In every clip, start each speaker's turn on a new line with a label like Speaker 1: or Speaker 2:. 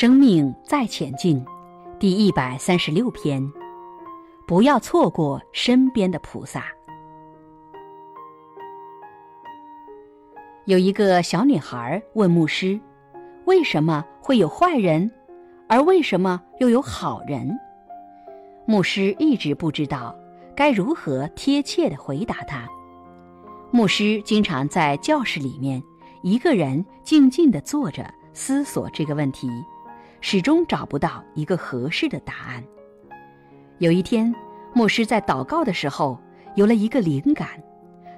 Speaker 1: 生命再前进，第一百三十六篇。不要错过身边的菩萨。有一个小女孩问牧师：“为什么会有坏人，而为什么又有好人？”牧师一直不知道该如何贴切的回答她。牧师经常在教室里面一个人静静的坐着，思索这个问题，始终找不到一个合适的答案。有一天，牧师在祷告的时候有了一个灵感，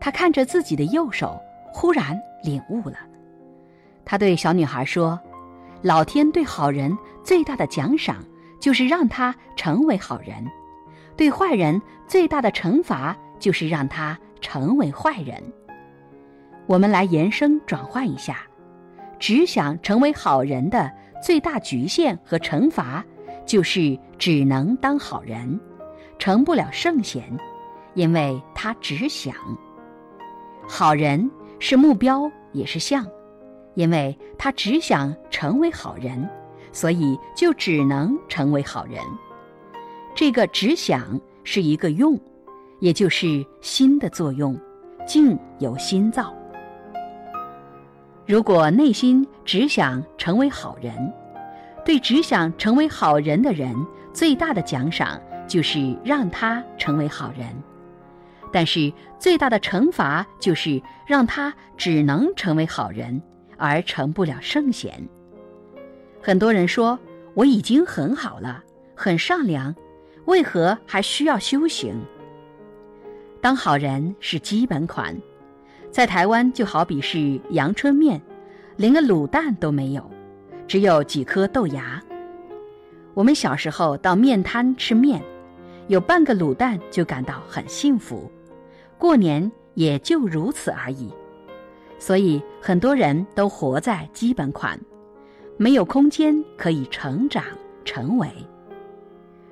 Speaker 1: 他看着自己的右手，忽然领悟了。他对小女孩说：“老天对好人最大的奖赏，就是让他成为好人；对坏人最大的惩罚，就是让他。”成为坏人，我们来延伸转换一下，只想成为好人的最大局限和惩罚，就是只能当好人，成不了圣贤，因为他只想。好人是目标也是相，因为他只想成为好人，所以就只能成为好人。这个只想是一个用。也就是心的作用，境由心造。如果内心只想成为好人，对只想成为好人的人最大的奖赏就是让他成为好人，但是最大的惩罚就是让他只能成为好人，而成不了圣贤。很多人说我已经很好了，很善良，为何还需要修行？当好人是基本款，在台湾就好比是阳春面，连个卤蛋都没有，只有几颗豆芽。我们小时候到面摊吃面，有半个卤蛋就感到很幸福，过年也就如此而已。所以很多人都活在基本款，没有空间可以成长成为。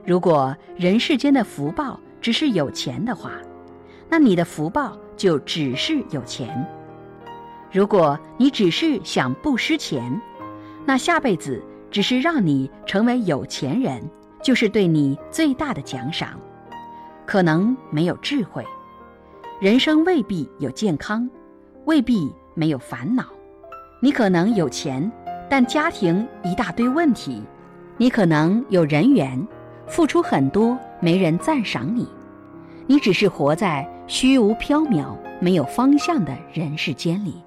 Speaker 1: 如果人世间的福报只是有钱的话，那你的福报就只是有钱。如果你只是想不失钱，那下辈子只是让你成为有钱人，就是对你最大的奖赏。可能没有智慧，人生未必有健康，未必没有烦恼。你可能有钱，但家庭一大堆问题；你可能有人缘，付出很多，没人赞赏你。你只是活在虚无缥缈、没有方向的人世间里。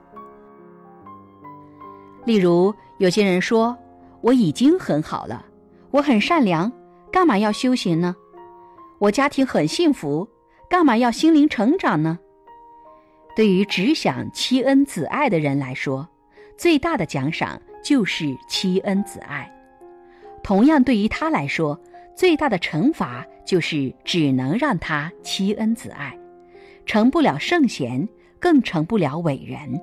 Speaker 1: 例如，有些人说：“我已经很好了，我很善良，干嘛要修行呢？我家庭很幸福，干嘛要心灵成长呢？”对于只想妻恩子爱的人来说，最大的奖赏就是妻恩子爱；同样，对于他来说，最大的惩罚就是只能让他妻恩子爱，成不了圣贤，更成不了伟人。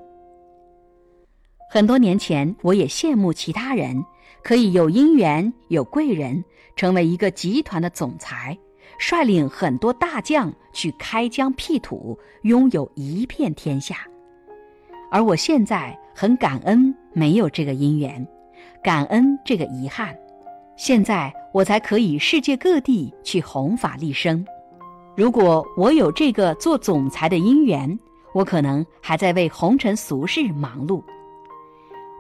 Speaker 1: 很多年前，我也羡慕其他人可以有姻缘、有贵人，成为一个集团的总裁，率领很多大将去开疆辟土，拥有一片天下。而我现在很感恩没有这个姻缘，感恩这个遗憾。现在我才可以世界各地去弘法利生。如果我有这个做总裁的因缘，我可能还在为红尘俗事忙碌。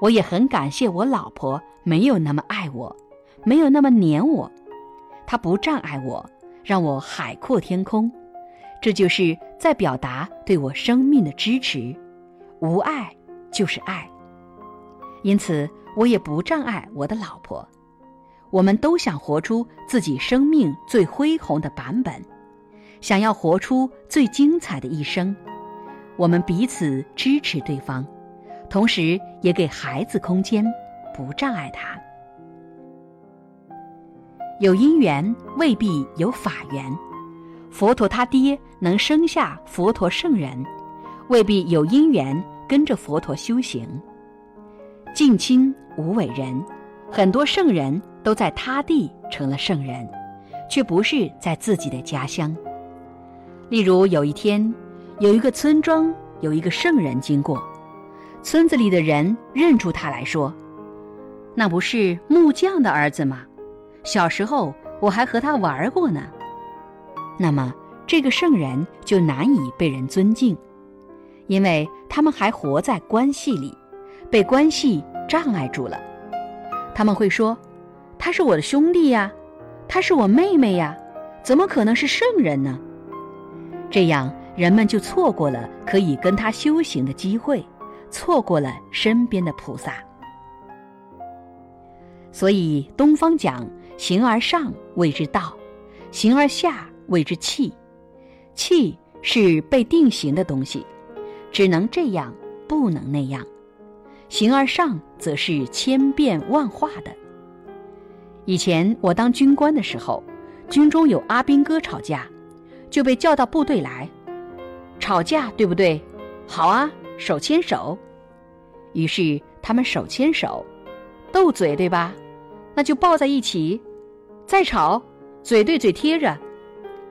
Speaker 1: 我也很感谢我老婆没有那么爱我，没有那么黏我，她不障碍我，让我海阔天空。这就是在表达对我生命的支持。无爱就是爱，因此我也不障碍我的老婆。我们都想活出自己生命最恢宏的版本，想要活出最精彩的一生。我们彼此支持对方，同时也给孩子空间，不障碍他。有因缘未必有法缘，佛陀他爹能生下佛陀圣人，未必有因缘跟着佛陀修行。近亲无伟人，很多圣人。都在他地成了圣人，却不是在自己的家乡。例如，有一天，有一个村庄有一个圣人经过，村子里的人认出他来说：“那不是木匠的儿子吗？小时候我还和他玩过呢。那么这个圣人就难以被人尊敬，因为他们还活在关系里，被关系障碍住了。他们会说：“他是我的兄弟呀，他是我妹妹呀，怎么可能是圣人呢？”这样人们就错过了可以跟他修行的机会，错过了身边的菩萨。所以东方讲：“形而上谓之道，形而下谓之气。气是被定型的东西，只能这样，不能那样；形而上则是千变万化的。”以前我当军官的时候，军中有阿兵哥吵架，就被叫到部队来。吵架对不对？好啊，手牵手。于是他们手牵手，斗嘴对吧？那就抱在一起，再吵，嘴对嘴贴着，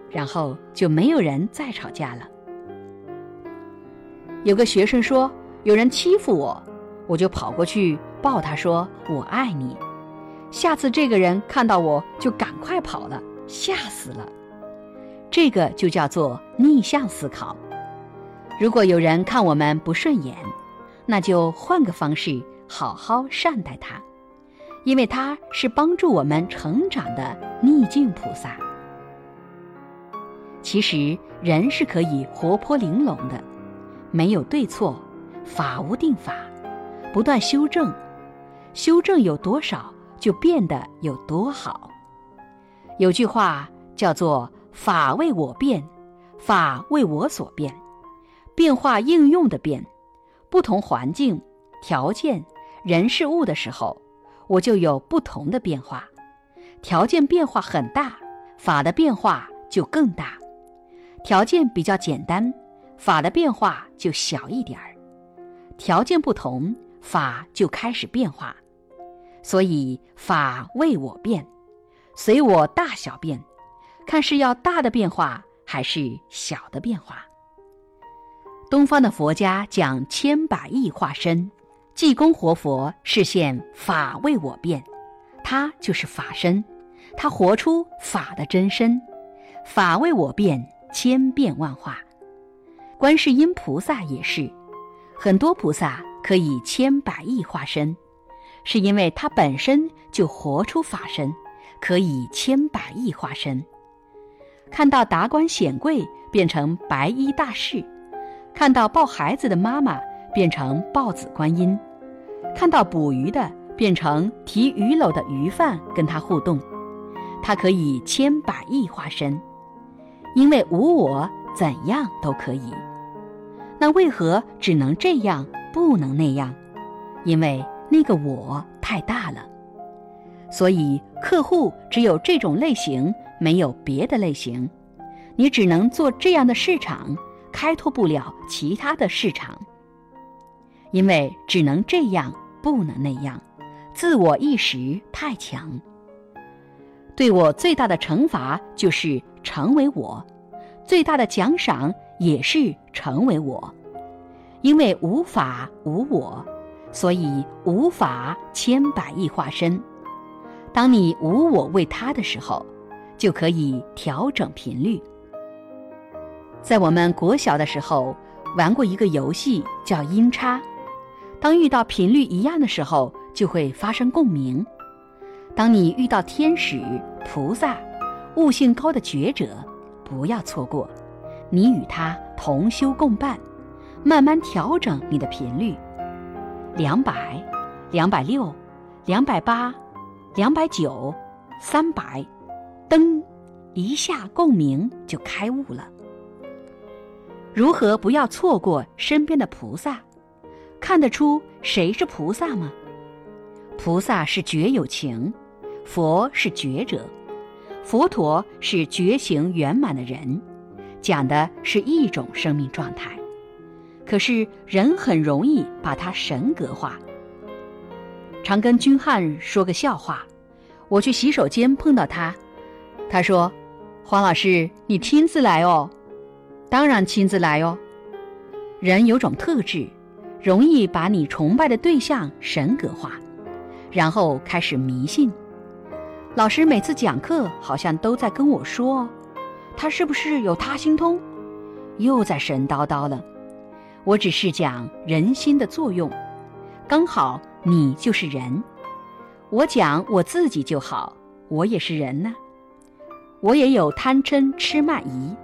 Speaker 1: 然后就没有人再吵架了。有个学生说有人欺负我，我就跑过去抱他说我爱你。下次这个人看到我就赶快跑了，吓死了。这个就叫做逆向思考。如果有人看我们不顺眼，那就换个方式好好善待他。因为他是帮助我们成长的逆境菩萨。其实人是可以活泼玲珑的，没有对错，法无定法，不断修正，修正有多少就变得有多好。有句话叫做“法为我变，法为我所变”，变化应用的变，不同环境、条件、人事物的时候。我就有不同的变化，条件变化很大，法的变化就更大；条件比较简单，法的变化就小一点儿。条件不同，法就开始变化。所以法为我变，随我大小变，看是要大的变化还是小的变化。东方的佛家讲千百亿化身。济公活佛是现法为我变，他就是法身，他活出法的真身，法为我变，千变万化。观世音菩萨也是，很多菩萨可以千百亿化身，是因为他本身就活出法身，可以千百亿化身。看到达官显贵变成白衣大士，看到抱孩子的妈妈。变成抱子观音，看到捕鱼的变成提鱼篓的鱼贩跟他互动，他可以千百亿化身，因为无我怎样都可以。那为何只能这样不能那样？因为那个我太大了，所以客户只有这种类型，没有别的类型，你只能做这样的市场，开拓不了其他的市场。因为只能这样，不能那样，自我意识太强。对我最大的惩罚就是成为我，最大的奖赏也是成为我。因为无法无我，所以无法千百亿化身。当你无我为他的时候，就可以调整频率。在我们国小的时候玩过一个游戏，叫音叉。当遇到频率一样的时候，就会发生共鸣。当你遇到天使、菩萨、悟性高的觉者，不要错过，你与他同修共伴，慢慢调整你的频率。两百、两百六、两百八、两百九、三百，噔，一下共鸣就开悟了。如何不要错过身边的菩萨？看得出谁是菩萨吗？菩萨是觉有情，佛是觉者，佛陀是觉行圆满的人，讲的是一种生命状态。可是人很容易把它神格化。常跟君汉说个笑话，我去洗手间碰到他，他说：“黄老师，你亲自来哦。”当然亲自来哦。人有种特质。容易把你崇拜的对象神格化，然后开始迷信。老师每次讲课好像都在跟我说，他是不是有他心通？又在神叨叨了。我只是讲人心的作用，刚好你就是人。我讲我自己就好，我也是人呢。我也有贪嗔痴慢疑，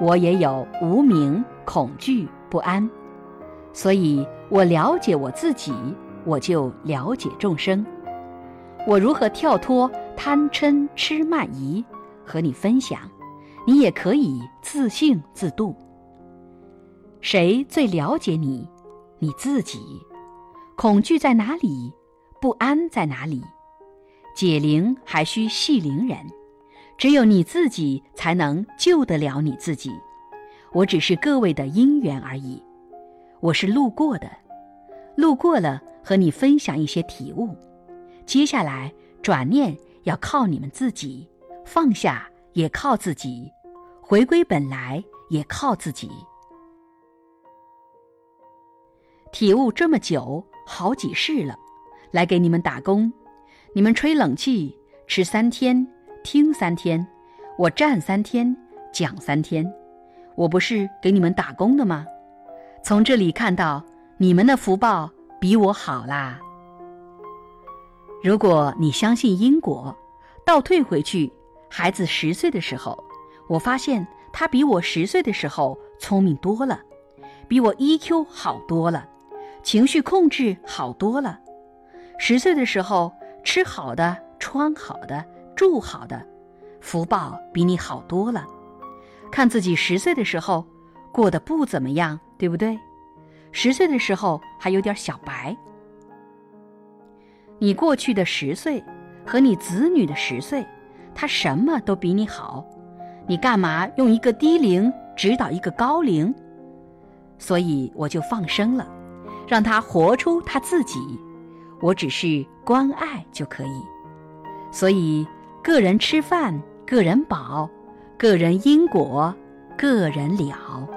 Speaker 1: 我也有无名恐惧不安。所以我了解我自己，我就了解众生。我如何跳脱贪嗔痴慢疑，和你分享，你也可以自信自度。谁最了解你？你自己。恐惧在哪里？不安在哪里？解铃还需系铃人，只有你自己才能救得了你自己。我只是各位的因缘而已，我是路过的，路过了和你分享一些体悟。接下来转念要靠你们自己，放下也靠自己，回归本来也靠自己。体悟这么久，好几世了，来给你们打工。你们吹冷气，吃三天，听三天，我站三天，讲三天，我不是给你们打工的吗？从这里看到，你们的福报比我好啦。如果你相信因果，倒退回去，孩子十岁的时候，我发现他比我十岁的时候聪明多了，比我 EQ 好多了。情绪控制好多了，十岁的时候吃好的、穿好的、住好的，福报比你好多了。看自己十岁的时候过得不怎么样，对不对？十岁的时候还有点小白。你过去的十岁和你子女的十岁，他什么都比你好，你干嘛用一个低龄指导一个高龄？所以我就放生了。让他活出他自己，我只是关爱就可以。所以，个人吃饭，个人饱；个人因果，个人了。